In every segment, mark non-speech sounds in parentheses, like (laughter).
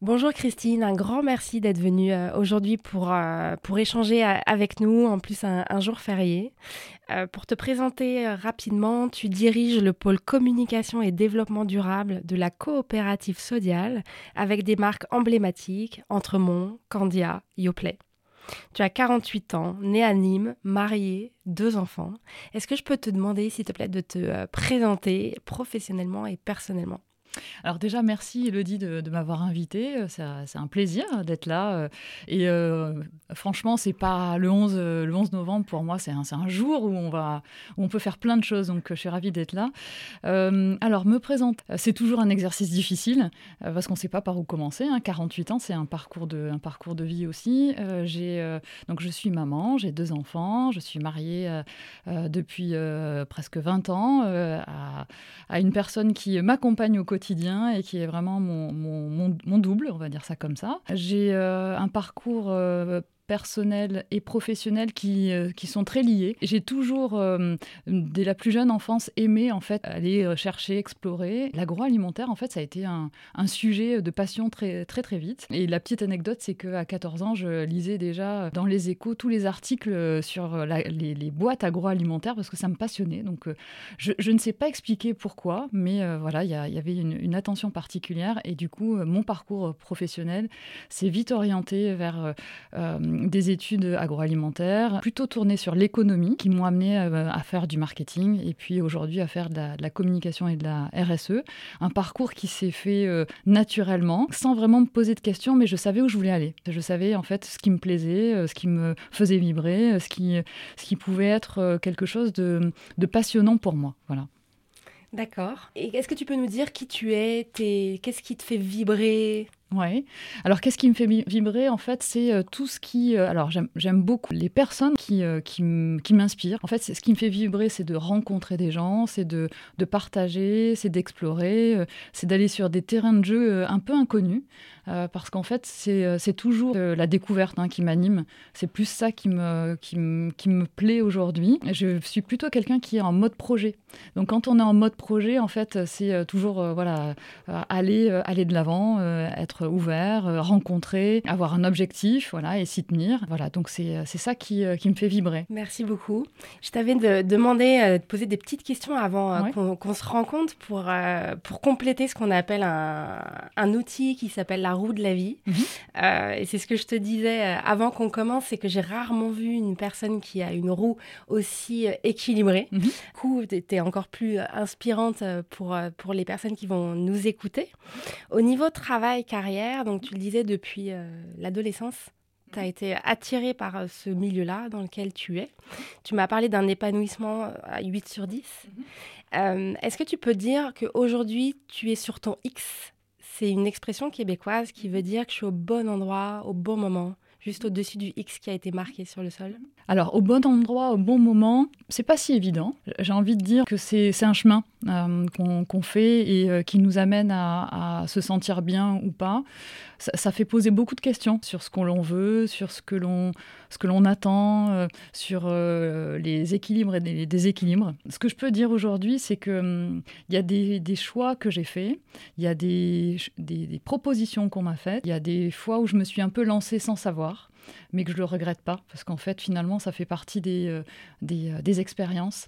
Bonjour Christine, un grand merci d'être venue euh, aujourd'hui pour, euh, pour échanger avec nous, en plus un, jour férié. Euh, pour te présenter rapidement, tu diriges le pôle communication et développement durable de la coopérative Sodial avec des marques emblématiques Entremont, Candia, Yoplait. Tu as 48 ans, né à Nîmes, marié, deux enfants. Est-ce que je peux te demander, s'il te plaît, de te euh, présenter professionnellement et personnellement? Alors déjà, merci Elodie de, m'avoir invité. Euh, c'est un plaisir d'être là. Euh, et euh, franchement, c'est pas le 11, le 11 novembre pour moi, c'est un, jour où on, va, on peut faire plein de choses. Donc je suis ravie d'être là. alors, me présente, c'est toujours un exercice difficile parce qu'on ne sait pas par où commencer. 48 hein. ans, c'est un parcours de, un parcours de vie aussi. donc je suis maman, j'ai deux enfants, je suis mariée depuis presque 20 ans à, à, une personne qui m'accompagne au quotidien et qui est vraiment mon, double, on va dire ça comme ça. J'ai euh, un parcours euh, personnels et professionnels qui, euh, qui sont très liés. J'ai toujours, euh, dès la plus jeune enfance, aimé en fait aller euh, chercher, explorer. L'agroalimentaire, en fait, ça a été un, sujet de passion très très très vite. Et la petite anecdote, c'est qu'à 14 ans, je lisais déjà dans les échos tous les articles sur les, boîtes agroalimentaires parce que ça me passionnait. Donc, je, ne sais pas expliquer pourquoi, mais voilà, il y, avait une, attention particulière. Et du coup, mon parcours professionnel s'est vite orienté vers des études agroalimentaires, plutôt tournées sur l'économie, qui m'ont amené euh, à, faire du marketing et puis aujourd'hui à faire de la, communication et de la RSE. Un parcours qui s'est fait euh, naturellement, sans vraiment me poser de questions, mais je savais où je voulais aller. Je savais en fait ce qui me plaisait, euh, ce qui me faisait vibrer, ce qui, ce qui pouvait être quelque chose de, passionnant pour moi. Voilà. D'accord. Et est-ce que tu peux nous dire qui tu es Qu'est-ce qui te fait vibrer? Alors, qu'est-ce qui me fait vibrer En fait, c'est euh, tout ce qui. Euh, alors, j'aime beaucoup les personnes qui, euh, qui m'inspirent. En fait, ce qui me fait vibrer, c'est de rencontrer des gens, c'est de, de, partager, c'est d'explorer, c'est d'aller sur des terrains de jeu un peu inconnus. parce qu'en fait, c'est toujours la découverte hein, qui m'anime. C'est plus ça qui me, qui me, qui me plaît aujourd'hui. Je suis plutôt quelqu'un qui est en mode projet. Donc, quand on est en mode projet, en fait, c'est toujours voilà, aller, aller de l'avant, être ouvert, euh, rencontrer, avoir un objectif, voilà, et s'y tenir. Voilà, donc c'est euh, ça qui, euh, qui, me fait vibrer. Merci beaucoup. Je t'avais de, demandé de poser des petites questions avant qu'on se rencontre pour, pour compléter ce qu'on appelle un, un, outil qui s'appelle la roue de la vie. Mhm. et c'est ce que je te disais avant qu'on commence, c'est que j'ai rarement vu une personne qui a une roue aussi équilibrée. Mhm. Du coup, tu es encore plus inspirante pour, pour les personnes qui vont nous écouter. Au niveau travail, carrière, donc tu le disais depuis euh, l'adolescence, tu as été attiré par euh, ce milieu-là dans lequel tu es. Tu m'as parlé d'un épanouissement à 8 sur 10. Mhm. Euh, est-ce que tu peux dire qu'aujourd'hui, tu es sur ton X? C'est une expression québécoise qui veut dire que je suis au bon endroit, au bon moment, juste au-dessus du X qui a été marqué sur le sol alors, au bon endroit, au bon moment, c'est pas si évident. J'ai envie de dire que c'est un chemin euh, qu'on fait et euh, qui nous amène à, se sentir bien ou pas. Ça, fait poser beaucoup de questions sur ce qu'on veut, sur ce que l'on attend, euh, sur les équilibres et les déséquilibres. Ce que je peux dire aujourd'hui, c'est qu'il hum, y a des, des choix que j'ai faits, il y a des, des, des propositions qu'on m'a faites, il y a des fois où je me suis un peu lancée sans savoir mais que je le regrette pas parce qu'en fait finalement ça fait partie des, euh, euh, des, expériences.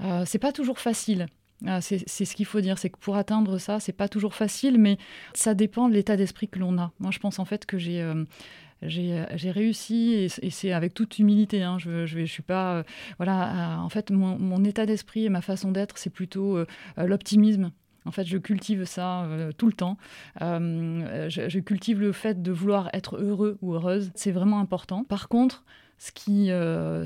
Euh, c'est pas toujours facile. Ah, c'est ce qu'il faut dire, c'est que pour atteindre ça, c'est pas toujours facile, mais ça dépend de l'état d'esprit que l'on a. Moi, je pense en fait que j'ai j'ai réussi, et, c'est avec toute humilité, hein, je, je, suis pas... voilà, en fait, mon, état d'esprit et ma façon d'être, c'est plutôt l'optimisme. En fait, je cultive ça tout le temps. je, je, cultive le fait de vouloir être heureux ou heureuse. C'est vraiment important. Par contre, ce qui, euh,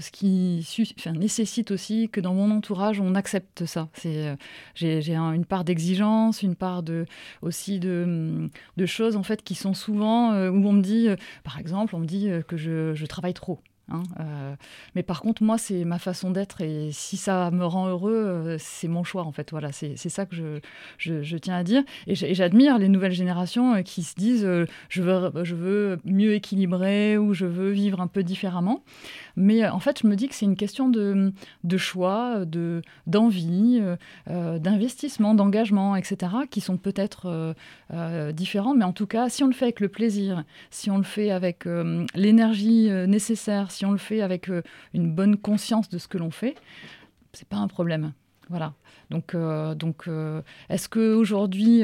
nécessite aussi que dans mon entourage, on accepte ça. Euh, j'ai, une part d'exigence, une part de, aussi de, choses en fait qui sont souvent euh, où on me dit, par exemple, on me dit que je travaille trop. Hein, euh, mais par contre, moi, c'est ma façon d'être et si ça me rend heureux, euh, c'est mon choix en fait. Voilà, c'est ça que je, je, tiens à dire. Et j'admire les nouvelles générations euh, qui se disent je, veux, je veux mieux équilibrer ou je veux vivre un peu différemment. Mais en fait, je me dis que c'est une question de, de choix, d'envie, d'investissement, d'engagement, etc., qui sont peut-être différents. Mais en tout cas, si on le fait avec le plaisir, si on le fait avec l'énergie nécessaire, si on le fait avec euh, une bonne conscience de ce que l'on fait, c'est pas un problème. Voilà. Donc, euh, euh, est-ce qu'aujourd'hui,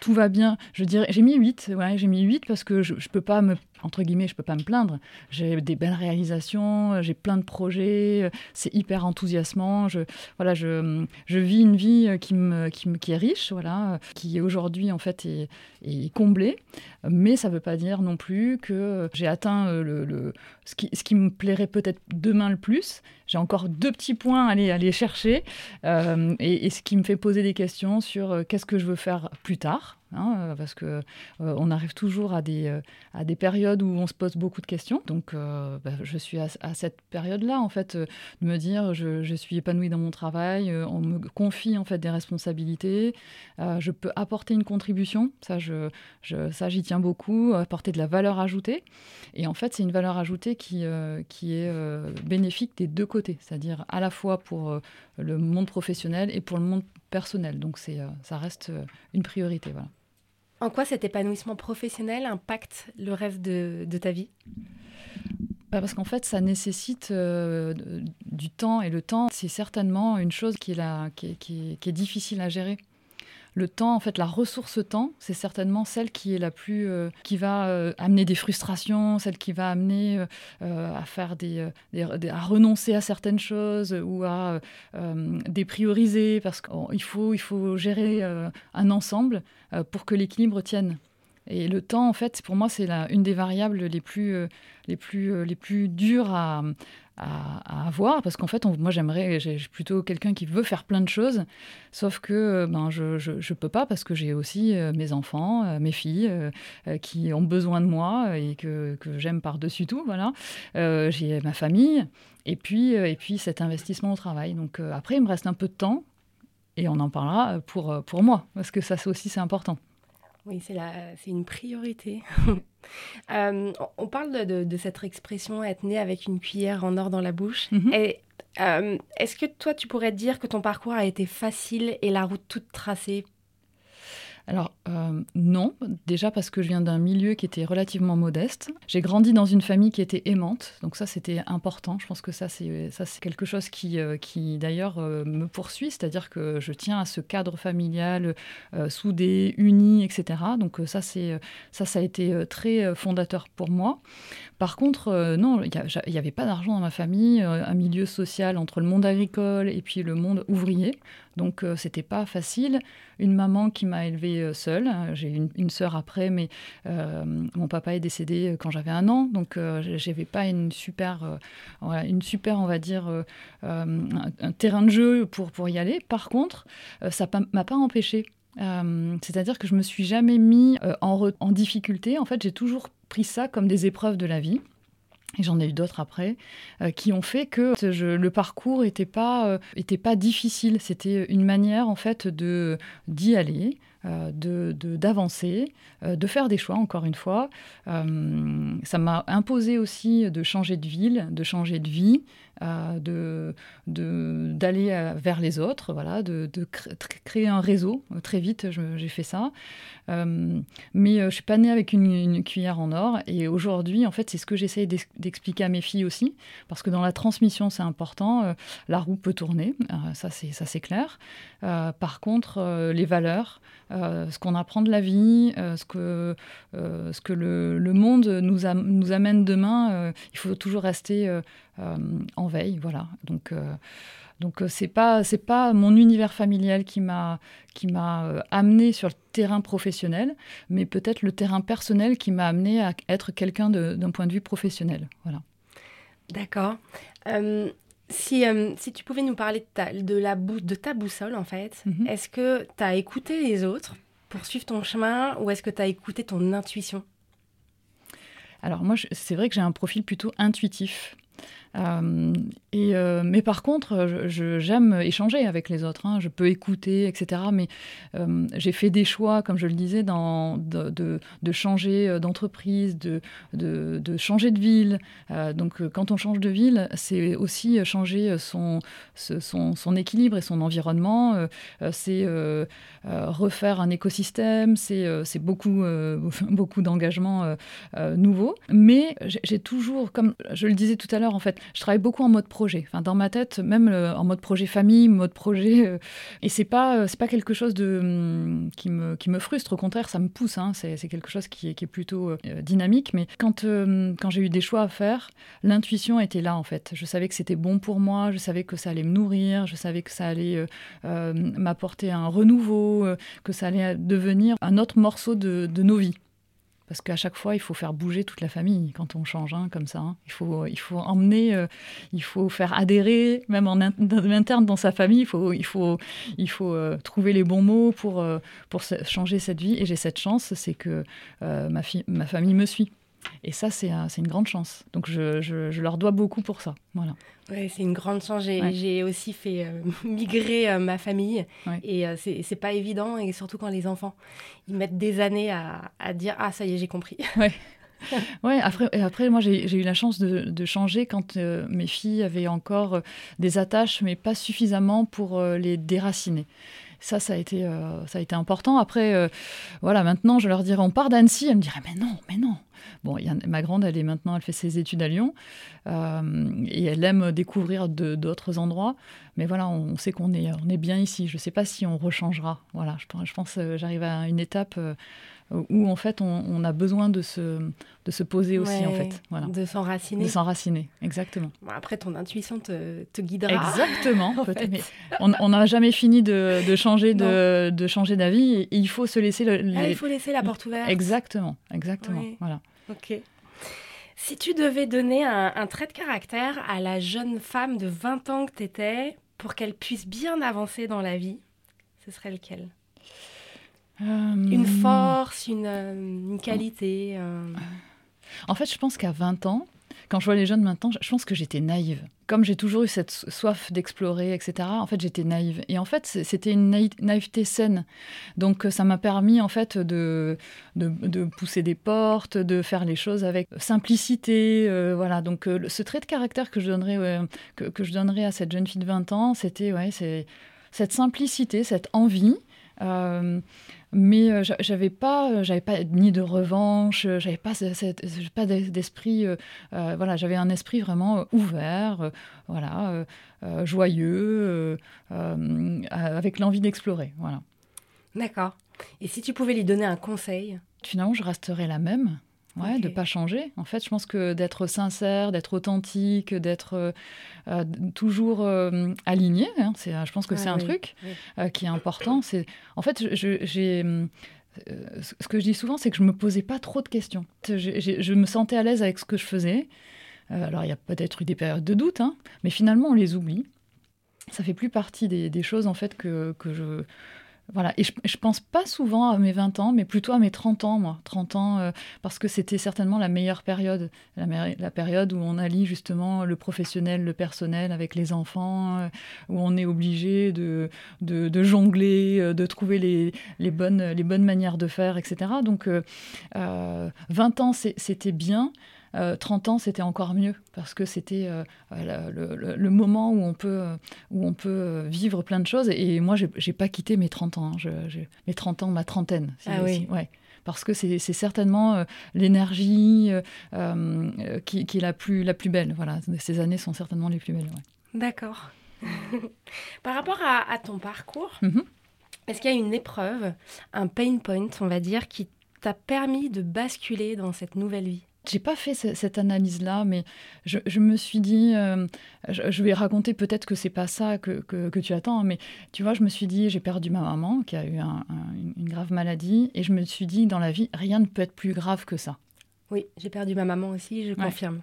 tout va bien? Je dirais, j'ai mis 8, ouais, j'ai mis 8 parce que je ne peux pas me entre guillemets, je peux pas me plaindre. J'ai des belles réalisations, j'ai plein de projets, c'est hyper enthousiasmant. Je, voilà, je, je vis une vie qui, me, qui, me, qui est riche, voilà, qui aujourd'hui en fait est, est, comblée. Mais ça veut pas dire non plus que j'ai atteint le, le, ce, qui, ce qui me plairait peut-être demain le plus. J'ai encore deux petits points à aller, aller chercher euh, et, ce qui me fait poser des questions sur euh, qu'est-ce que je veux faire plus tard. Hein, euh, parce que euh, on arrive toujours à des, euh, à des périodes où on se pose beaucoup de questions. Donc, bah, je suis à, cette période-là, en fait, de me dire, je, je, suis épanouie dans mon travail, on me confie en fait des responsabilités, je peux apporter une contribution, ça, je, ça j'y tiens beaucoup, apporter de la valeur ajoutée. Et en fait, c'est une valeur ajoutée qui, qui est bénéfique des deux côtés, c'est-à-dire à la fois pour le monde professionnel et pour le monde personnel. Donc, c'est, ça reste une priorité. Voilà. En quoi cet épanouissement professionnel impacte le rêve de, ta vie? Bah, parce qu'en fait, ça nécessite euh, du temps, et le temps, c'est certainement une chose qui est difficile à gérer le temps, en fait, la ressource temps, c'est certainement celle qui est la plus, euh, qui va euh, amener des frustrations, celle qui va amener euh, à faire des, à renoncer à certaines choses ou à déprioriser parce qu'il faut, il faut gérer un ensemble pour que l'équilibre tienne. Et le temps, en fait, pour moi, c'est une des variables les plus, les plus, les plus dures à, à, avoir, parce qu'en fait, moi j'aimerais, j'ai plutôt quelqu'un qui veut faire plein de choses, sauf que euh, ben, je ne peux pas parce que j'ai aussi euh, mes enfants, euh, mes filles qui ont besoin de moi et que, que j'aime par-dessus tout, voilà. j'ai ma famille et puis, et puis cet investissement au travail. Donc après, il me reste un peu de temps et on en parlera pour, pour moi, parce que ça aussi c'est important. Oui, c'est une priorité. (laughs) Euh, on parle de, cette expression être né avec une cuillère en or dans la bouche. Mhm. Euh, est-ce que toi, tu pourrais dire que ton parcours a été facile et la route toute tracée? Alors euh, non, déjà parce que je viens d'un milieu qui était relativement modeste. J'ai grandi dans une famille qui était aimante, donc ça c'était important. Je pense que ça c'est ça c'est quelque chose qui, euh, qui d'ailleurs euh, me poursuit, c'est-à-dire que je tiens à ce cadre familial soudé, uni, etc. Donc ça c'est ça ça a été très fondateur pour moi. Par contre, non, il n'y avait pas d'argent dans ma famille, un milieu social entre le monde agricole et puis le monde ouvrier. Donc euh, c'était pas facile. Une maman qui m'a élevée euh, seule. J'ai une, une après, mais euh, mon papa est décédé quand j'avais un an, donc j'avais pas une super, une super, on va dire, un, terrain de jeu pour pour y aller. Par contre, ça m'a pas empêché. C'est-à-dire que je me suis jamais mis en, en difficulté. En fait, j'ai toujours pris ça comme des épreuves de la vie et j'en ai eu d'autres après, euh, qui ont fait que le parcours n'était pas, euh, était pas difficile. C'était une manière, en fait, de d'y aller, euh, de d'avancer, de, faire des choix, encore une fois. ça m'a imposé aussi de changer de ville, de changer de vie, de d'aller vers les autres, voilà, de, créer un réseau. Très vite, j'ai fait ça. mais je suis pas née avec une, cuillère en or. Et aujourd'hui, en fait, c'est ce que j'essaye d'expliquer à mes filles aussi, parce que dans la transmission, c'est important. la roue peut tourner, ça c'est clair. par contre, les valeurs, ce qu'on apprend de la vie, ce que ce que le, le monde nous, nous amène demain, il faut toujours rester euh, en veille. Voilà. Donc, euh, donc euh, c'est pas c'est pas mon univers familial qui m'a qui m'a amené sur le terrain professionnel, mais peut-être le terrain personnel qui m'a amené à être quelqu'un d'un point de vue professionnel. Voilà. D'accord. si, si tu pouvais nous parler de ta, de la de ta boussole, en fait, mhm. est-ce que tu as écouté les autres pour suivre ton chemin ou est-ce que tu as écouté ton intuition? Alors moi, c'est vrai que j'ai un profil plutôt intuitif. Euh, euh, mais par contre, j'aime échanger avec les autres. Hein. Je peux écouter, etc. Mais euh, j'ai fait des choix, comme je le disais, de, changer d'entreprise, de, changer de ville. donc, quand on change de ville, c'est aussi changer son, équilibre et son environnement. c'est refaire un écosystème. C'est beaucoup, (laughs) beaucoup d'engagements nouveaux. Mais j'ai toujours, comme je le disais tout à l'heure, en fait, je travaille beaucoup en mode projet. Enfin, dans ma tête, même euh, en mode projet famille, mode projet. Euh, et c'est pas, euh, c'est pas quelque chose de, hum, qui, me, qui me frustre. Au contraire, ça me pousse. Hein. C'est, quelque chose qui est, plutôt dynamique. Mais quand, quand j'ai eu des choix à faire, l'intuition était là, en fait. Je savais que c'était bon pour moi. Je savais que ça allait me nourrir. Je savais que ça allait m'apporter un renouveau, que ça allait devenir un autre morceau de, de nos vies. Parce qu'à chaque fois, il faut faire bouger toute la famille quand on change hein, comme ça. Hein. Il, faut, il faut emmener, euh, il faut faire adhérer, même en interne dans sa famille, il faut, il faut, il faut euh, trouver les bons mots pour, euh, pour changer cette vie. Et j'ai cette chance, c'est que ma, ma famille me suit. Et ça, c'est une grande chance. Donc, je, je, leur dois beaucoup pour ça. Voilà. Ouais, c'est une grande chance. J'ai aussi fait euh, (laughs) migrer euh, ma famille. Et euh, c'est pas évident. Et surtout quand les enfants, ils mettent des années à, à dire Ah, ça y est, j'ai compris. (laughs) Ouais. ouais, après, après, moi, j'ai eu la chance de, de changer quand mes filles avaient encore des attaches, mais pas suffisamment pour les déraciner. Ça, ça a été, ça a été important. Après, voilà, maintenant, je leur dirais, on part d'Annecy. Elles me diraient, mais non, mais non, Bon, y a, ma grande, elle est maintenant, elle fait ses études à Lyon euh, et elle aime découvrir d'autres endroits. Mais voilà, on, sait qu'on est, on est bien ici. Je ne sais pas si on rechangera. Voilà, je, je pense que euh, j'arrive à une étape euh, où en fait on, a besoin de se, de se poser aussi en fait. Voilà. De s'enraciner. De s'enraciner, exactement. après, ton intuition te, te guidera. Exactement. (laughs) on n'a jamais fini de, de changer de, de, changer d'avis il faut se laisser le, ah, il faut laisser la porte ouverte. Exactement, exactement. Voilà. Ok. Si tu devais donner un, trait de caractère à la jeune femme de 20 ans que tu étais pour qu'elle puisse bien avancer dans la vie, ce serait lequel? Euh, Une force, une, euh, qualité euh. En fait, je pense qu'à 20 ans, quand je vois les jeunes maintenant, je pense que j'étais naïve. Comme j'ai toujours eu cette soif d'explorer, etc., en fait, j'étais naïve. Et en fait, c'était une naïveté saine. Donc, ça m'a permis, en fait, de, de, pousser des portes, de faire les choses avec simplicité. Euh, voilà. Donc, euh, ce trait de caractère que je donnerais, que, je donnerais à cette jeune fille de 20 ans, c'était ouais, cette simplicité, cette envie. Euh, mais euh, j'avais pas euh, j'avais pas ni de revanche j'avais pas pas d'esprit voilà j'avais un esprit vraiment ouvert voilà joyeux avec l'envie d'explorer voilà. D'accord. Et si tu pouvais lui donner un conseil? Finalement je resterais la même Ouais, de pas changer. En fait, je pense que d'être sincère, d'être authentique, d'être euh, euh, toujours euh, aligné, hein, c'est, je pense que c'est un truc qui est important. C'est, en fait, j'ai ce que je dis souvent, c'est que je me posais pas trop de questions. Je, me sentais à l'aise avec ce que je faisais. alors, il y a peut-être eu des périodes de doute, hein, mais finalement, on les oublie. Ça fait plus partie des, des choses en fait que, que je voilà, et je, pense pas souvent à mes 20 ans, mais plutôt à mes 30 ans, moi. 30 ans, euh, parce que c'était certainement la meilleure période. La, période où on allie justement le professionnel, le personnel avec les enfants, euh, où on est obligé de, jongler, euh, de trouver les, les, bonnes, les bonnes manières de faire, etc. Donc, 20 ans, c'était bien. 30 ans, c'était encore mieux parce que c'était le, moment où on peut, où on peut vivre plein de choses. Et moi, j'ai pas quitté mes 30 ans. Hein. mes 30 ans, ma trentaine. ah oui. ouais parce que c'est certainement l'énergie qui, qui, est la plus, la plus belle. Voilà, ces années sont certainement les plus belles. D'accord. (laughs) Par rapport à, ton parcours, mhm. est-ce qu'il y a une épreuve, un pain point, on va dire, qui t'a permis de basculer dans cette nouvelle vie? J'ai pas fait cette analyse-là, mais je, me suis dit, euh, je, vais raconter peut-être que c'est pas ça que, que, tu attends, mais tu vois, je me suis dit, j'ai perdu ma maman qui a eu une grave maladie, et je me suis dit, dans la vie, rien ne peut être plus grave que ça. Oui, j'ai perdu ma maman aussi, je confirme.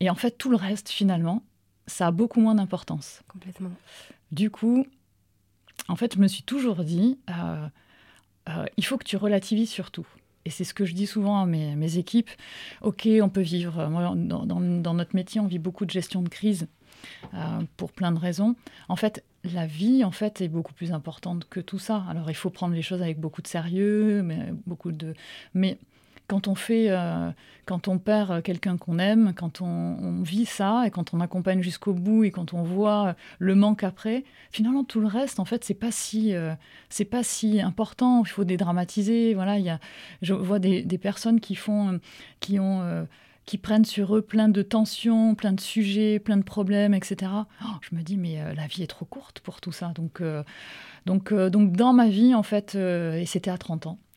Et en fait, tout le reste, finalement, ça a beaucoup moins d'importance. Complètement. Du coup, en fait, je me suis toujours dit, euh, euh, il faut que tu relativises surtout. Et c'est ce que je dis souvent à mes, équipes. Ok, on peut vivre. dans, notre métier, on vit beaucoup de gestion de crise euh, pour plein de raisons. En fait, la vie, en fait, est beaucoup plus importante que tout ça. Alors, il faut prendre les choses avec beaucoup de sérieux, mais beaucoup de. Mais quand on fait, euh, quand on perd quelqu'un qu'on aime, quand on, vit ça et quand on accompagne jusqu'au bout et quand on voit le manque après, finalement tout le reste, en fait, c'est pas si, euh, c'est pas si important. Il faut dédramatiser. Voilà, il je vois des, personnes qui font, qui ont euh, qui prennent sur eux plein de tensions, plein de sujets, plein de problèmes, etc. Oh, je me dis, mais la vie est trop courte pour tout ça. Donc, donc, donc dans ma vie, en fait, et c'était à 30 ans, euh,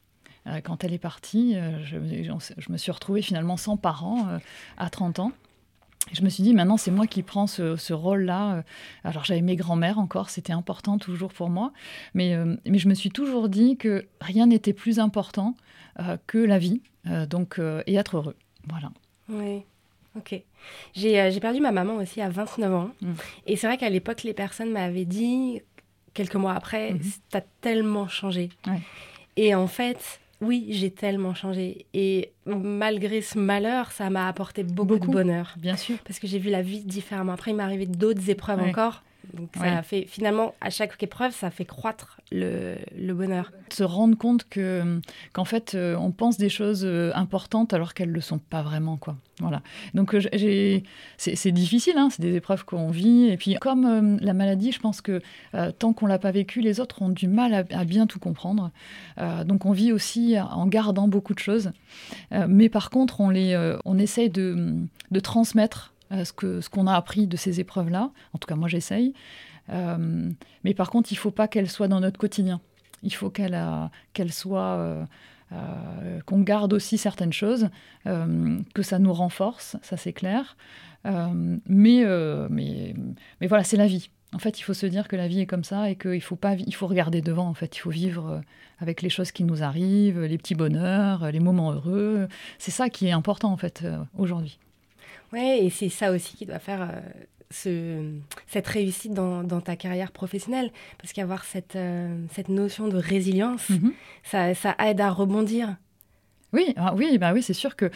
quand elle est partie, euh, je, me suis retrouvée finalement sans parents euh, à 30 ans. je me suis dit, maintenant, c'est moi qui prends ce, rôle-là. Alors, j'avais mes grands-mères encore, c'était important toujours pour moi. Mais, mais je me suis toujours dit que rien n'était plus important que la vie donc, et être heureux. Voilà. Oui, ok. J'ai perdu ma maman aussi à 29 ans. Mmh. Et c'est vrai qu'à l'époque, les personnes m'avaient dit, quelques mois après, mmh. tu as tellement changé. Et en fait, oui, j'ai tellement changé. Et malgré ce malheur, ça m'a apporté beaucoup, de bonheur. Bien sûr. Parce que j'ai vu la vie différemment. Après, il m'est arrivé d'autres épreuves encore. Donc ça a fait finalement à chaque épreuve, ça fait croître le, bonheur. Se rendre compte que qu'en fait euh, on pense des choses euh, importantes alors qu'elles ne le sont pas vraiment quoi. Voilà. Donc euh, j'ai c'est difficile, hein, c'est des épreuves qu'on vit et puis comme la maladie, je pense que tant qu'on l'a pas vécu, les autres ont du mal à, bien tout comprendre. donc on vit aussi en gardant beaucoup de choses, mais par contre on les on essaye de, de transmettre ce qu'on ce a appris de ces épreuves-là. En tout cas, moi, j'essaye. Euh, mais par contre, il ne faut pas qu'elles soient dans notre quotidien. Il faut qu'elles qu soient... Euh, qu'on garde aussi certaines choses, que ça nous renforce, ça c'est clair. mais, mais, mais voilà, c'est la vie. En fait, il faut se dire que la vie est comme ça et qu'il faut pas, il faut regarder devant. En fait, il faut vivre avec les choses qui nous arrivent, les petits bonheurs, les moments heureux. C'est ça qui est important en fait aujourd'hui. Oui, et c'est ça aussi qui doit faire euh, ce, cette réussite dans, dans, ta carrière professionnelle. Parce qu'avoir cette, euh, cette notion de résilience, mhm. ça, ça, aide à rebondir. Oui, ah oui, bah oui c'est sûr que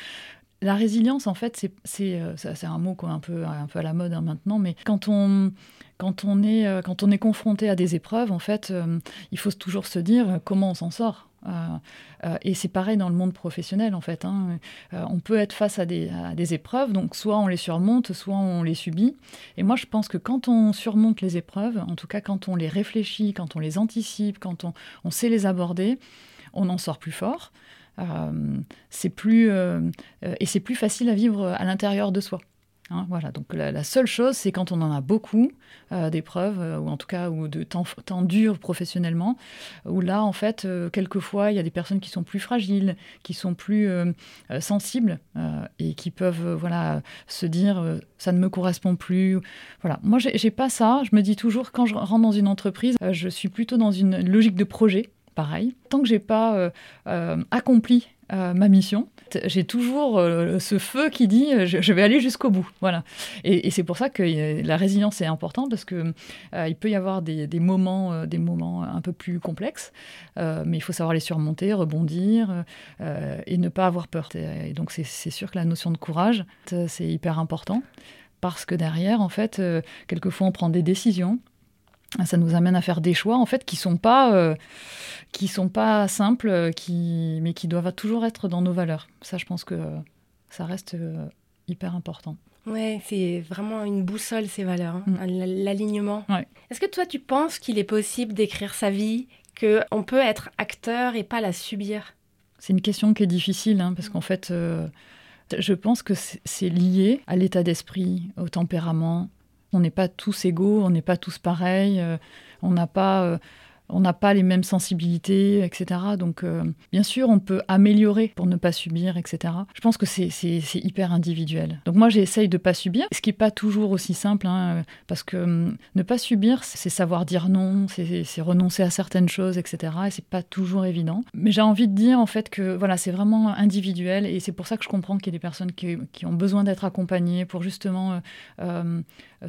la résilience, en fait, c'est euh, un mot un peu, un peu à la mode hein, maintenant, mais quand on, quand, on est, quand on est confronté à des épreuves, en fait, il faut toujours se dire comment on s'en sort. Euh, euh, et c'est pareil dans le monde professionnel, en fait. Hein. Euh, on peut être face à des, épreuves, donc soit on les surmonte, soit on les subit. Et moi, je pense que quand on surmonte les épreuves, en tout cas quand on les réfléchit, quand on les anticipe, quand on, sait les aborder, on en sort plus fort. c'est plus et c'est plus facile à vivre à l'intérieur de soi. Hein, voilà, donc la, seule chose, c'est quand on en a beaucoup euh, d'épreuves, euh, ou en tout cas ou de temps, temps dur professionnellement, où là, en fait, euh, quelquefois, il y a des personnes qui sont plus fragiles, qui sont plus sensibles, et qui peuvent voilà, se dire ça ne me correspond plus. Voilà, moi, j'ai pas ça. Je me dis toujours, quand je rentre dans une entreprise, je suis plutôt dans une logique de projet, pareil. Tant que j'ai pas accompli ma mission. J'ai toujours euh, ce feu qui dit euh, je, vais aller jusqu'au bout. Voilà. Et, c'est pour ça que euh, la résilience est importante parce que il peut y avoir des, moments, des moments un peu plus complexes, mais il faut savoir les surmonter, rebondir et ne pas avoir peur. Et donc c'est sûr que la notion de courage, c'est hyper important parce que derrière, en fait, quelquefois on prend des décisions ça nous amène à faire des choix en fait qui sont pas euh, qui sont pas simples qui mais qui doivent toujours être dans nos valeurs ça je pense que ça reste hyper important. Ouais, c'est vraiment une boussole ces valeurs, hein, mm. l'alignement. Est-ce que toi tu penses qu'il est possible d'écrire sa vie, qu'on peut être acteur et pas la subir? C'est une question qui est difficile hein, parce qu'en fait, euh, je pense que c'est lié à l'état d'esprit, au tempérament. On n'est pas tous égaux, on n'est pas tous pareils, euh, on n'a pas euh, on pas les mêmes sensibilités, etc. Donc, euh, bien sûr, on peut améliorer pour ne pas subir, etc. Je pense que c'est hyper individuel. Donc, moi, j'essaye de ne pas subir, ce qui n'est pas toujours aussi simple, hein, parce que hum, ne pas subir, c'est savoir dire non, c'est renoncer à certaines choses, etc. Et c'est pas toujours évident. Mais j'ai envie de dire, en fait, que voilà, c'est vraiment individuel, et c'est pour ça que je comprends qu'il y a des personnes qui, ont besoin d'être accompagnées pour justement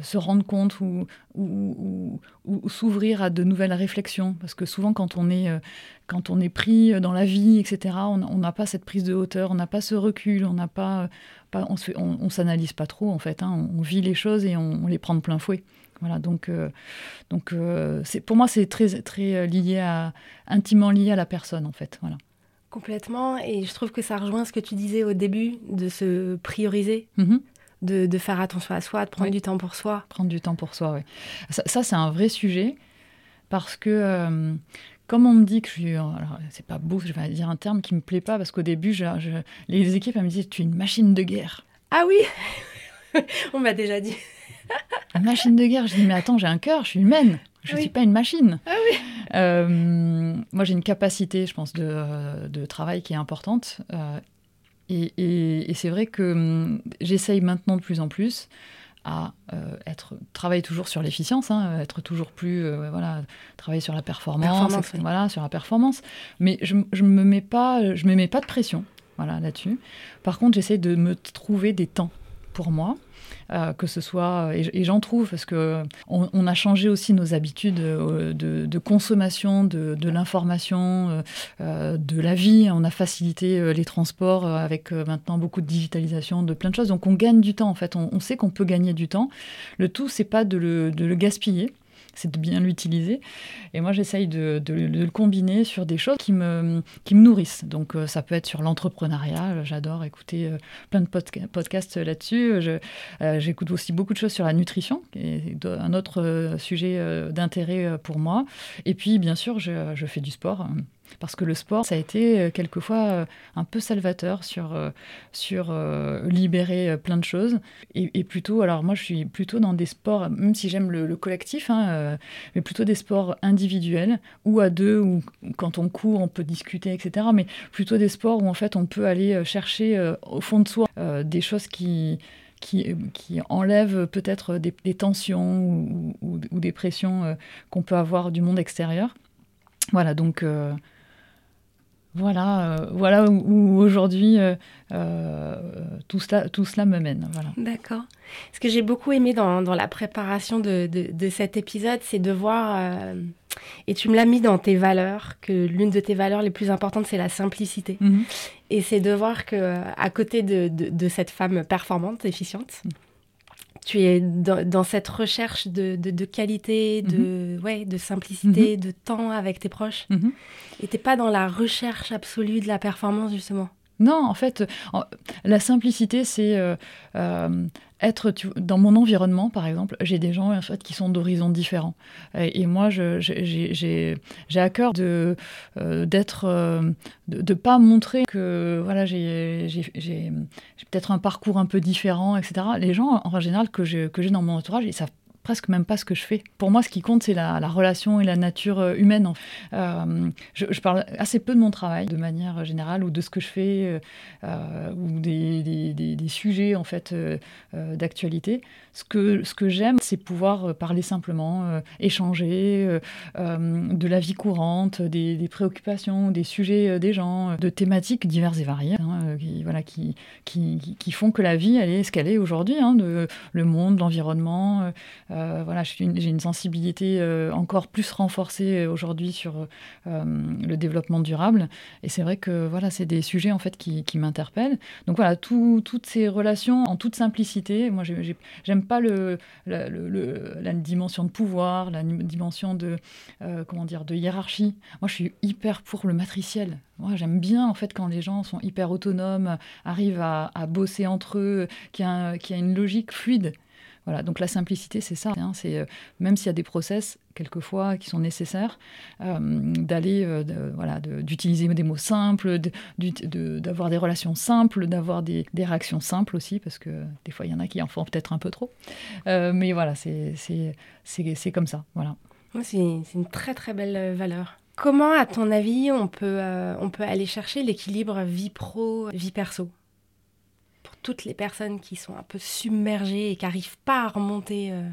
se rendre compte ou, ou, s'ouvrir à de nouvelles réflexions. Parce que souvent, quand on est, euh, quand on est pris dans la vie, etc., on n'a pas cette prise de hauteur, on n'a pas ce recul, on n'a pas, pas, on, on, s'analyse pas trop en fait. Hein. on, vit les choses et on, les prend de plein fouet. Voilà, donc, euh, donc euh, pour moi, c'est très, très lié à, intimement lié à la personne, en fait. Voilà. Complètement, et je trouve que ça rejoint ce que tu disais au début, de se prioriser. Mm-hmm de, faire attention à soi, de prendre du temps pour soi. Prendre du temps pour soi, oui. Ça, c'est un vrai sujet parce que, euh, comme on me dit que je suis. Alors, c'est pas beau, je vais dire un terme qui me plaît pas parce qu'au début, les équipes, elles me disaient Tu es une machine de guerre. Ah oui (laughs) On m'a déjà dit. une machine de guerre Je dis Mais attends, j'ai un cœur, je suis humaine. Je ne suis pas une machine. Ah oui. Euh, moi, j'ai une capacité, je pense, de, de travail qui est importante. Euh, et, c'est vrai que hum, j'essaye maintenant de plus en plus à euh, être travailler toujours sur l'efficience, hein, être toujours plus euh, voilà travailler sur la performance, voilà sur la performance. Mais je, je me mets pas je me mets pas de pression voilà là-dessus. Par contre, j'essaie de me trouver des temps pour moi euh, que ce soit et, j'en trouve parce que on, a changé aussi nos habitudes euh, de, consommation de, l'information, euh, de la vie. On a facilité les transports avec maintenant beaucoup de digitalisation, de plein de choses. Donc on gagne du temps en fait. On, sait qu'on peut gagner du temps. Le tout c'est pas de le gaspiller c'est de bien l'utiliser. Et moi, j'essaye de, le combiner sur des choses qui me, qui me nourrissent. Donc, euh, ça peut être sur l'entrepreneuriat. J'adore écouter euh, plein de podcasts là-dessus. Euh, j'écoute aussi beaucoup de choses sur la nutrition, qui est un autre sujet d'intérêt pour moi. Et puis, bien sûr, je, je fais du sport. Parce que le sport, ça a été euh, quelquefois euh, un peu salvateur sur, euh, sur libérer plein de choses. Et, plutôt, alors moi je suis plutôt dans des sports, même si j'aime le, collectif, hein, mais plutôt des sports individuels, ou à deux, ou quand on court, on peut discuter, etc. Mais plutôt des sports où en fait on peut aller chercher au fond de soi des choses qui, qui, qui enlèvent peut-être des, tensions ou, ou, des pressions qu'on peut avoir du monde extérieur. Voilà, donc voilà, euh, voilà où, aujourd'hui euh, euh, tout, cela, tout cela me mène. Voilà. D'accord. Ce que j'ai beaucoup aimé dans, dans la préparation de, de, cet épisode, c'est de voir, et tu me l'as mis dans tes valeurs, que l'une de tes valeurs les plus importantes, c'est la simplicité. Mhm. Et c'est de voir que à côté de, de, cette femme performante, efficiente, mhm tu es dans, cette recherche de, de, qualité, de, mhm. ouais, de simplicité, mhm. de temps avec tes proches. Mhm. Et tu n'es pas dans la recherche absolue de la performance, justement. Non, en fait, la simplicité, c'est euh, euh, être dans mon environnement, par exemple, j'ai des gens en fait, qui sont d'horizons différents. Et, moi, j'ai à cœur de euh, ne pas montrer que voilà, j'ai peut-être un parcours un peu différent, etc. Les gens, en général, que j'ai dans mon entourage, ils savent presque même pas ce que je fais. Pour moi, ce qui compte, c'est la, relation et la nature euh, humaine. Euh, je, parle assez peu de mon travail, de manière générale, ou de ce que je fais, euh, ou des, sujets en fait d'actualité. Ce que, j'aime, c'est pouvoir parler simplement, échanger de la vie courante, des, préoccupations, des sujets des gens, de thématiques diverses et variées, hein, qui, font que la vie, elle est ce qu'elle est aujourd'hui, hein, le monde, l'environnement. Voilà, j'ai une, sensibilité encore plus renforcée aujourd'hui sur le développement durable. Et c'est vrai que voilà, c'est des sujets en fait qui, qui m'interpellent. Donc voilà, toutes ces relations en toute simplicité. Moi, j'aime pas le, la, dimension de pouvoir, la dimension de comment dire de hiérarchie. Moi, je suis hyper pour le matriciel. Moi, j'aime bien en fait quand les gens sont hyper autonomes, arrivent à, bosser entre eux, qu'il y, a une logique fluide. Voilà, donc la simplicité, c'est ça. Hein, c'est euh, même s'il y a des process quelquefois qui sont nécessaires, euh, d'aller, euh, voilà, d'utiliser des mots simples, d'avoir des relations simples, d'avoir des, réactions simples aussi, parce que des fois il y en a qui en font peut-être un peu trop. mais voilà, c'est comme ça. Voilà. C'est une très très belle valeur. Comment, à ton avis, on peut, on peut aller chercher l'équilibre vie pro, vie perso? Toutes les personnes qui sont un peu submergées et qui n'arrivent pas à remonter euh,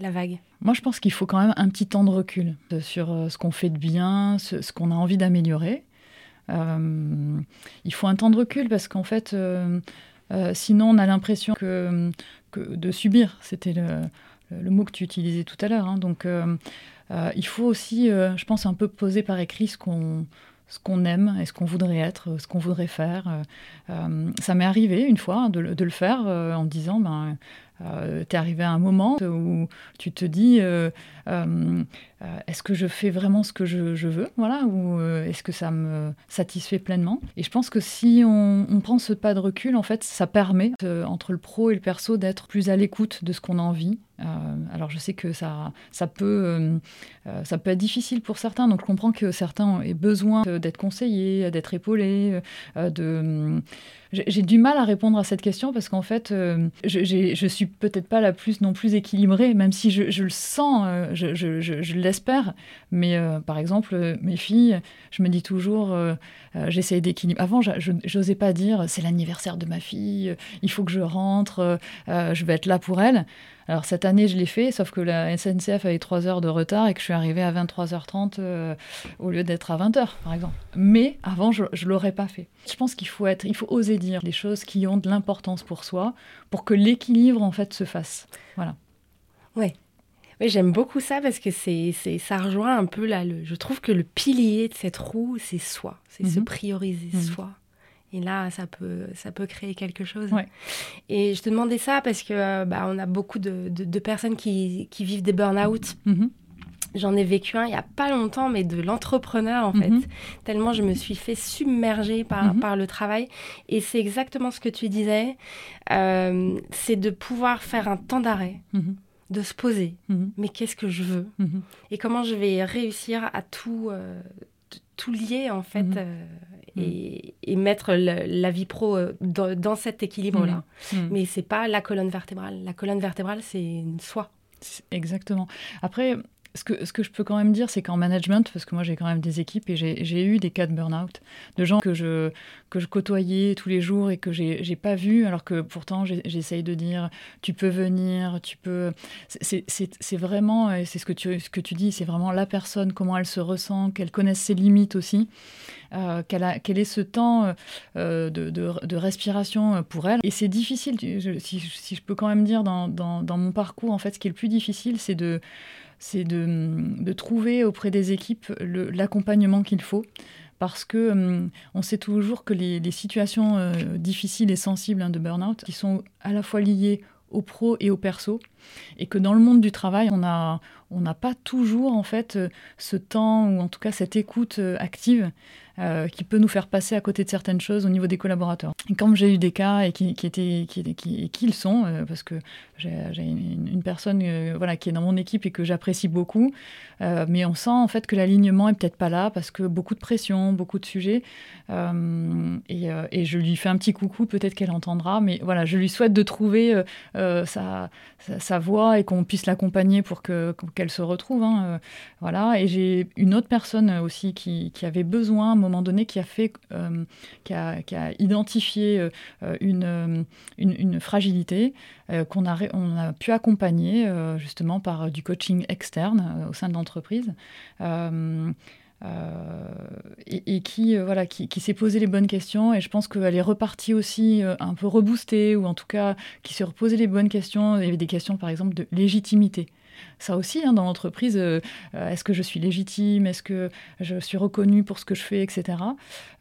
la vague Moi, je pense qu'il faut quand même un petit temps de recul sur euh, ce qu'on fait de bien, ce, qu'on a envie d'améliorer. Euh, il faut un temps de recul parce qu'en fait, sinon, on a l'impression que, de subir. C'était le, mot que tu utilisais tout à l'heure. Hein. Donc, il faut aussi, je pense, un peu poser par écrit ce qu'on ce qu'on aime et ce qu'on voudrait être, ce qu'on voudrait faire. Euh, euh, ça m'est arrivé une fois de, le faire euh, en disant, ben, tu es arrivé à un moment où tu te dis, est-ce que je fais vraiment ce que je, veux, voilà, ou est-ce que ça me satisfait pleinement? Et je pense que si on, prend ce pas de recul, en fait, ça permet entre le pro et le perso d'être plus à l'écoute de ce qu'on a envie. Euh, alors je sais que ça, ça, peut, euh, euh, ça peut être difficile pour certains, donc je comprends que certains aient besoin d'être conseillés, d'être épaulés, de... J'ai du mal à répondre à cette question parce qu'en fait, je, je suis peut-être pas la plus non plus équilibrée, même si je, le sens, je, je l'espère. Mais par exemple, mes filles, je me dis toujours, j'essaie d'équilibrer. Avant, je n'osais pas dire, c'est l'anniversaire de ma fille, il faut que je rentre, je vais être là pour elle. Alors cette année, je l'ai fait, sauf que la SNCF avait 3 heures de retard et que je suis arrivée à 23h30 euh, au lieu d'être à 20h, par exemple. Mais avant, je ne l'aurais pas fait. Je pense qu'il faut être, il faut oser dire les choses qui ont de l'importance pour soi, pour que l'équilibre en fait se fasse. Voilà. Ouais. Oui, j'aime beaucoup ça parce que c'est, ça rejoint un peu là. Le, je trouve que le pilier de cette roue, c'est soi, c'est se mhm. prioriser mhm. soi. Et là, ça peut, ça peut créer quelque chose. Et je te demandais ça parce que euh, bah, on a beaucoup de, de, personnes qui, qui, vivent des burn-out. Mm-hmm. J'en ai vécu un il n'y a pas longtemps, mais de l'entrepreneur en fait. Mm-hmm. Tellement je me suis fait submerger par, mm-hmm. par le travail. Et c'est exactement ce que tu disais. Euh, c'est de pouvoir faire un temps d'arrêt de se poser. Mais qu'est-ce que je veux? Et comment je vais réussir à tout, euh, tout lier en fait Mm. et, mettre la vie pro euh, dans, cet équilibre-là. Mm. Mm. Mais c'est pas la colonne vertébrale. La colonne vertébrale, c'est soi. Exactement. Après, ce que, ce que je peux quand même dire, c'est qu'en management, parce que moi j'ai quand même des équipes et j'ai eu des cas de burn-out, de gens que je, que je côtoyais tous les jours et que j'ai pas vu, alors que pourtant j'essaye de dire tu peux venir, tu peux. C'est vraiment, c'est ce, que tu, ce que tu dis, c'est vraiment la personne, comment elle se ressent, qu'elle connaisse ses limites aussi, euh, quel, a, quel est ce temps euh, de, de, respiration pour elle. Et c'est difficile, si, si, je peux quand même dire dans, dans mon parcours, en fait, ce qui est le plus difficile, c'est de c'est de, trouver auprès des équipes l'accompagnement qu'il faut. Parce que hum, on sait toujours que les, situations euh, difficiles et sensibles hein, de burn-out, qui sont à la fois liées au pro et au perso, et que dans le monde du travail, on n'a on pas toujours en fait euh, ce temps ou en tout cas cette écoute euh, active euh, qui peut nous faire passer à côté de certaines choses au niveau des collaborateurs. Et comme j'ai eu des cas et qui, étaient qui, qui, le sont, euh, parce que j'ai une, personne euh, voilà qui est dans mon équipe et que j'apprécie beaucoup, mais on sent en fait que l'alignement est peut-être pas là parce que beaucoup de pression, beaucoup de sujets, et, je lui fais un petit coucou, peut-être qu'elle entendra, mais voilà, je lui souhaite de trouver sa, voie et qu'on puisse l'accompagner pour que qu'elle se retrouve. Hein, voilà, et j'ai une autre personne aussi qui avait besoin moment donné qui a fait, euh, qui, a, qui, a, identifié euh, une, euh, une, fragilité qu'on a, pu accompagner justement par du coaching externe au sein de l'entreprise. et, qui, voilà, qui, qui s'est posé les bonnes questions. Et je pense qu'elle est repartie aussi un peu reboostée, ou en tout cas qui s'est reposé les bonnes questions. Il y avait des questions, par exemple, de légitimité ça aussi hein, dans l'entreprise. Euh, euh, est-ce que je suis légitime Est-ce que je suis reconnue pour ce que je fais, etc.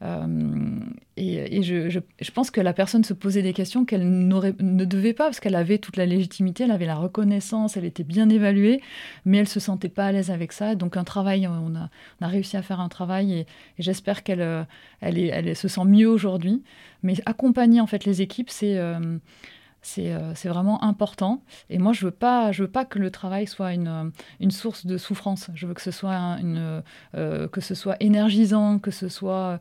Euh, et, je, pense que la personne se posait des questions qu'elle ne devait pas, parce qu'elle avait toute la légitimité, elle avait la reconnaissance, elle était bien évaluée, mais elle se sentait pas à l'aise avec ça. Donc un travail, on a, réussi à faire un travail, et, j'espère qu'elle elle, se sent mieux aujourd'hui. Mais accompagner en fait les équipes, c'est euh, c'est vraiment important. Et moi, je veux pas, je veux pas que le travail soit une, euh, source de souffrance. Je veux que ce soit, une, euh, que ce soit énergisant, que ce soit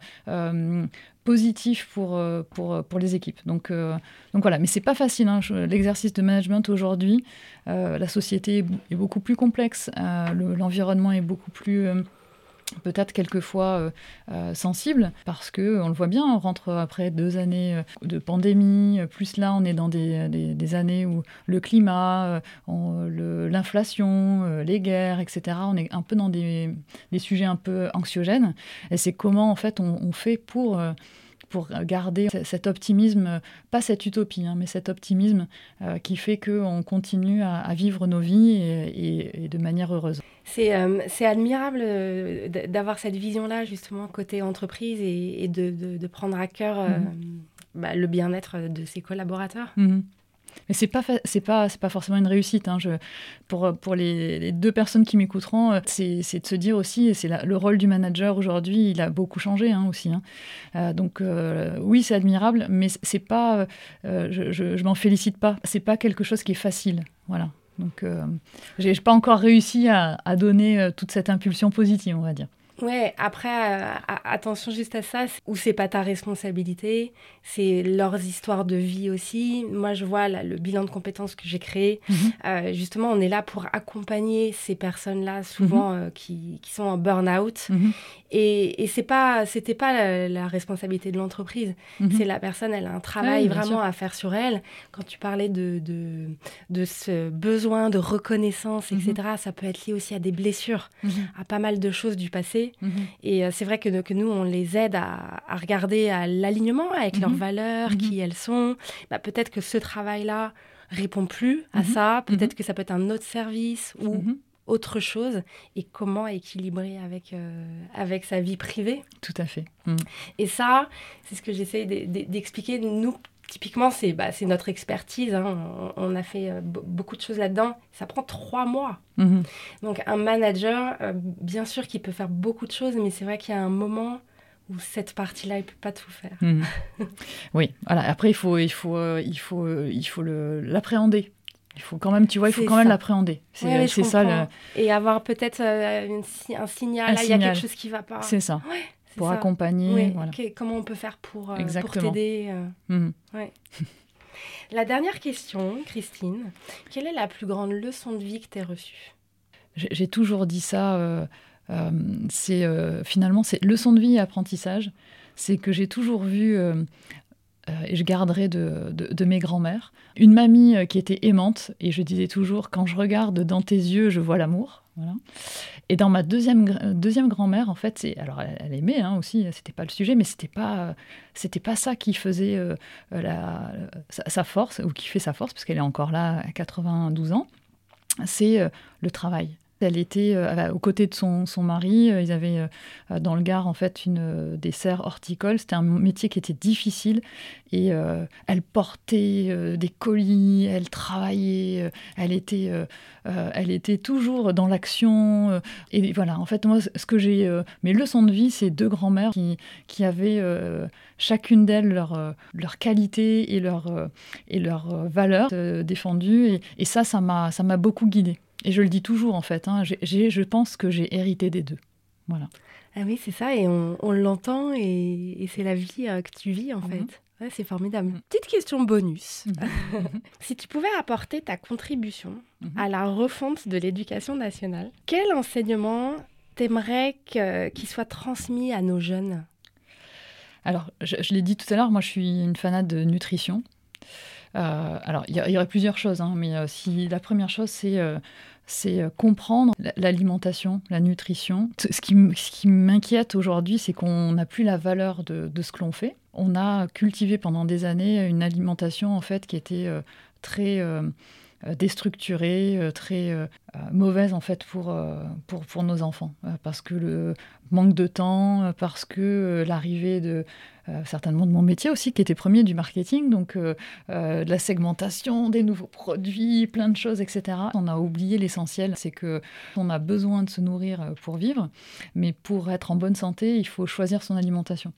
positif pour, pour, pour les équipes. Donc, donc voilà, mais c'est pas facile. Hein. L'exercice de management aujourd'hui, la société est beaucoup plus complexe, l'environnement est beaucoup plus peut-être quelquefois euh, euh, sensible parce que on le voit bien, on rentre après deux années euh, de pandémie, plus là on est dans des, des, années où le climat, l'inflation, les guerres, etc. On est un peu dans des, des sujets un peu anxiogènes. Et c'est comment en fait on, on fait pour pour garder cet optimisme, pas cette utopie, hein, mais cet optimisme qui fait qu'on continue à, vivre nos vies et de manière heureuse. Euh, c'est admirable euh, d'avoir cette vision-là, justement, côté entreprise et, de, prendre à cœur euh, mhm. bah, le bien-être de ses collaborateurs. Mhm. Mais c'est pas c'est pas c'est pas forcément une réussite. Hein. Je, pour pour les, deux personnes qui m'écouteront, c'est de se dire aussi, et c'est le rôle du manager aujourd'hui, il a beaucoup changé hein, aussi. Hein. donc oui, c'est admirable, mais c'est pas, je, je, je m'en félicite pas. C'est pas quelque chose qui est facile. Voilà. Donc, euh, n'ai pas encore réussi à, donner euh, toute cette impulsion positive, on va dire. Ouais, après, euh, attention juste à ça, où c'est pas ta responsabilité, c'est leurs histoires de vie aussi. Moi, je vois le bilan de compétences que j'ai créé. Mhm. Euh, justement, on est là pour accompagner ces personnes-là, souvent mhm. euh, qui, qui, sont en burn-out. Mhm. Et, et c'est pas, c'était pas la, responsabilité de l'entreprise. C'est la personne, elle a un travail vraiment à faire sur elle. Quand tu parlais de, de, de ce besoin de reconnaissance, etc., ça peut être lié aussi à des blessures, à pas mal de choses du passé. Mhm. Et euh, c'est vrai que, que, nous, on les aide à, regarder à l'alignement avec leurs mhm. valeurs, mhm. qui elles sont. Bah, peut-être que ce travail-là répond plus à ça. Peut-être que ça peut être un autre service ou autre chose et comment équilibrer avec, euh, avec sa vie privée. Tout à fait. Et ça, c'est ce que j'essaie d'expliquer. Nous, typiquement, c'est bah, notre expertise. Hein. On, a fait euh, beaucoup de choses là-dedans. Ça prend trois mois. Mhm. Donc, un manager, euh, bien sûr qu'il peut faire beaucoup de choses, mais c'est vrai qu'il y a un moment où cette partie-là, il peut pas tout faire. Mhm. (laughs) Oui, voilà. Après, il faut, il faut, euh, il faut, il faut l'appréhender. Il faut quand même, tu vois, il faut quand même l'appréhender. C'est ça. Et avoir peut-être un signal, il y a quelque chose qui va pas. C'est ça pour accompagner. comment on peut faire pour, euh, pour t'aider euh. mhm. (laughs) La dernière question, Christine, quelle est la plus grande leçon de vie que tu as reçue? J'ai toujours dit ça. Euh, c'est finalement c'est leçon de vie et apprentissage. C'est que j'ai toujours vu et je garderai de, de, mes grands-mères. Une mamie qui était aimante, et je disais toujours, quand je regarde dans tes yeux, je vois l'amour. Voilà. Et dans ma deuxième, deuxième grand-mère, en fait, alors elle, aimait hein, aussi, c'était pas le sujet, mais c'était pas, c'était pas ça qui faisait euh, la, sa, force, ou qui fait sa force, parce qu'elle est encore là à 92 ans, c'est euh, le travail. Elle était euh, aux côtés de son, son mari. Euh, ils avaient euh, dans le Gard en fait une des serres horticoles. C'était un métier qui était difficile et elle portait des colis, elle travaillait, elle était, elle était toujours dans l'action. et voilà, en fait moi ce que j'ai, mes leçons de vie, c'est deux grands-mères qui, qui avaient chacune d'elles leur, leur qualité et leur, et leur valeur défendues. Et, et ça, ça m'a beaucoup guidée. Et je le dis toujours en fait, hein, je pense que j'ai hérité des deux. Voilà. Ah oui, c'est ça, et on, l'entend, et, c'est la vie euh, que tu vis en mhm. fait. c'est formidable. Mhm. Petite question bonus. Mhm. (laughs) si tu pouvais apporter ta contribution à la refonte de l'éducation nationale, quel enseignement t'aimerais qu'il soit transmis à nos jeunes? Alors, je, je l'ai dit tout à l'heure, moi je suis une fanate de nutrition. Euh, alors, il y, aurait plusieurs choses, hein, mais euh, si la première chose, c'est c'est euh, comprendre l'alimentation, la nutrition. Ce qui, m'inquiète aujourd'hui, c'est qu'on n'a plus la valeur de, ce que l'on fait. On a cultivé pendant des années une alimentation en fait qui était euh, très euh, déstructurée, très mauvaise en fait pour, pour, pour nos enfants, parce que le manque de temps, parce que l'arrivée de euh, certainement de mon métier aussi, qui était premier du marketing, donc euh, euh, de la segmentation, des nouveaux produits, plein de choses, etc. On a oublié l'essentiel, c'est que on a besoin de se nourrir pour vivre, mais pour être en bonne santé, il faut choisir son alimentation.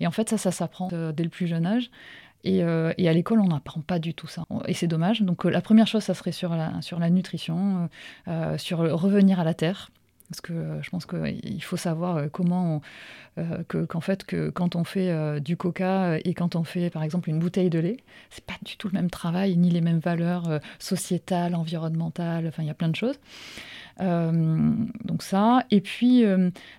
Et en fait, ça, ça s'apprend dès le plus jeune âge. Et, et, à l'école, on n'apprend pas du tout ça. Et c'est dommage. Donc la première chose, ça serait sur la, sur la nutrition, sur revenir à la terre. Parce que euh, je pense qu'il faut savoir euh, comment, euh, qu'en fait, que quand on fait du coca et quand on fait par exemple une bouteille de lait, c'est pas du tout le même travail, ni les mêmes valeurs sociétales, environnementales, enfin il y a plein de choses. donc ça. Et puis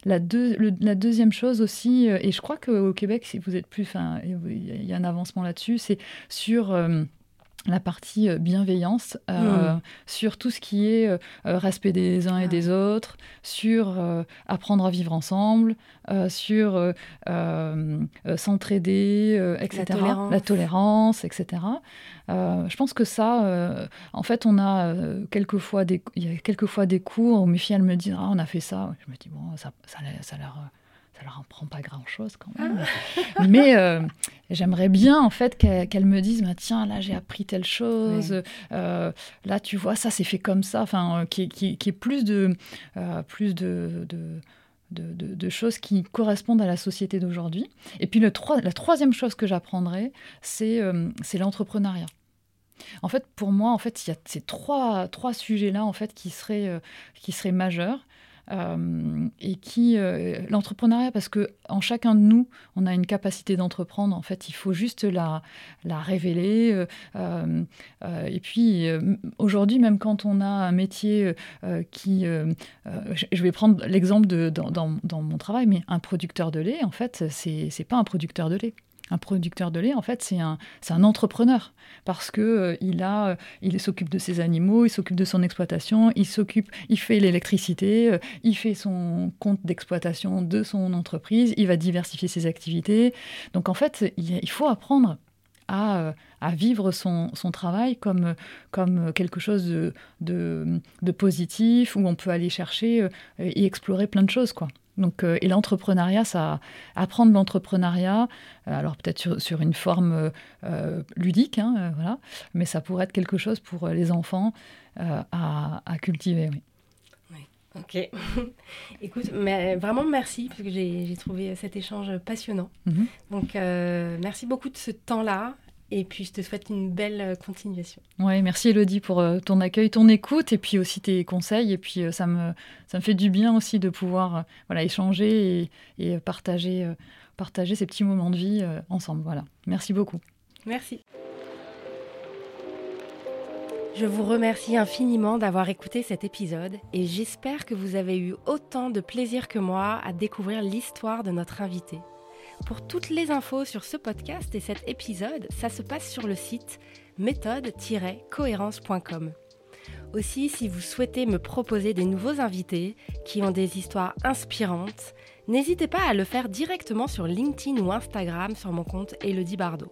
la, la, deuxième chose aussi, et je crois qu'au Québec, si vous êtes plus, il y a un avancement là-dessus, c'est sur la partie euh, bienveillance euh, hmm. sur tout ce qui est euh, respect des uns et des autres, sur apprendre à vivre ensemble, sur s'entraider, etc. La tolérance, etc. je pense que ça, en fait, on a quelquefois des, il y a quelquefois des cours où mes filles me disent ah on a fait ça. Je me dis bon ça, ça, ça a l'air ça leur apprend pas grand-chose quand même. Ah. (laughs) Mais euh, j'aimerais bien en fait qu'elles me disent bah, tiens là j'ai appris telle chose, euh, là tu vois ça c'est fait comme ça, enfin euh, qui, qui, qui, est plus de plus de, de de, de, choses qui correspondent à la société d'aujourd'hui. Et puis le la troisième chose que j'apprendrai, c'est c'est l'entrepreneuriat. En fait, pour moi, en fait, il y a ces trois, trois sujets-là en fait qui seraient, qui seraient majeurs. Euh, et qui euh, l'entrepreneuriat parce que en chacun de nous on a une capacité d'entreprendre en fait il faut juste la la révéler euh, et puis aujourd'hui même quand on a un métier qui je vais prendre l'exemple dans, dans, dans, mon travail mais un producteur de lait en fait c'est pas un producteur de lait un producteur de lait, en fait, c'est un, entrepreneur parce que euh, il a, euh, il s'occupe de ses animaux, il s'occupe de son exploitation, il s'occupe, il fait l'électricité, euh, il fait son compte d'exploitation de son entreprise, il va diversifier ses activités. Donc en fait, il, faut apprendre à, à, vivre son, travail comme, comme quelque chose de, positif où on peut aller chercher et explorer plein de choses, quoi. Donc, euh, et l'entrepreneuriat, ça, apprendre l'entrepreneuriat, euh, alors peut-être sur, une forme euh, ludique, hein, voilà, mais ça pourrait être quelque chose pour les enfants à, cultiver. Ok. (laughs) Écoute, mais vraiment merci, parce que j'ai trouvé cet échange passionnant. Mhm. Donc, merci beaucoup de ce temps-là. Et puis, je te souhaite une belle euh, continuation. Oui, merci Elodie pour euh, ton accueil, ton écoute et puis aussi tes conseils. Et puis, euh, ça, me, ça me fait du bien aussi de pouvoir voilà, échanger et, partager, partager ces petits moments de vie ensemble. Voilà. Merci beaucoup. Merci. Je vous remercie infiniment d'avoir écouté cet épisode et j'espère que vous avez eu autant de plaisir que moi à découvrir l'histoire de notre invité. Pour toutes les infos sur ce podcast et cet épisode, ça se passe sur le site méthode-cohérence.com. Aussi, si vous souhaitez me proposer des nouveaux invités qui ont des histoires inspirantes, n'hésitez pas à le faire directement sur LinkedIn ou Instagram sur mon compte Elodie Bardot.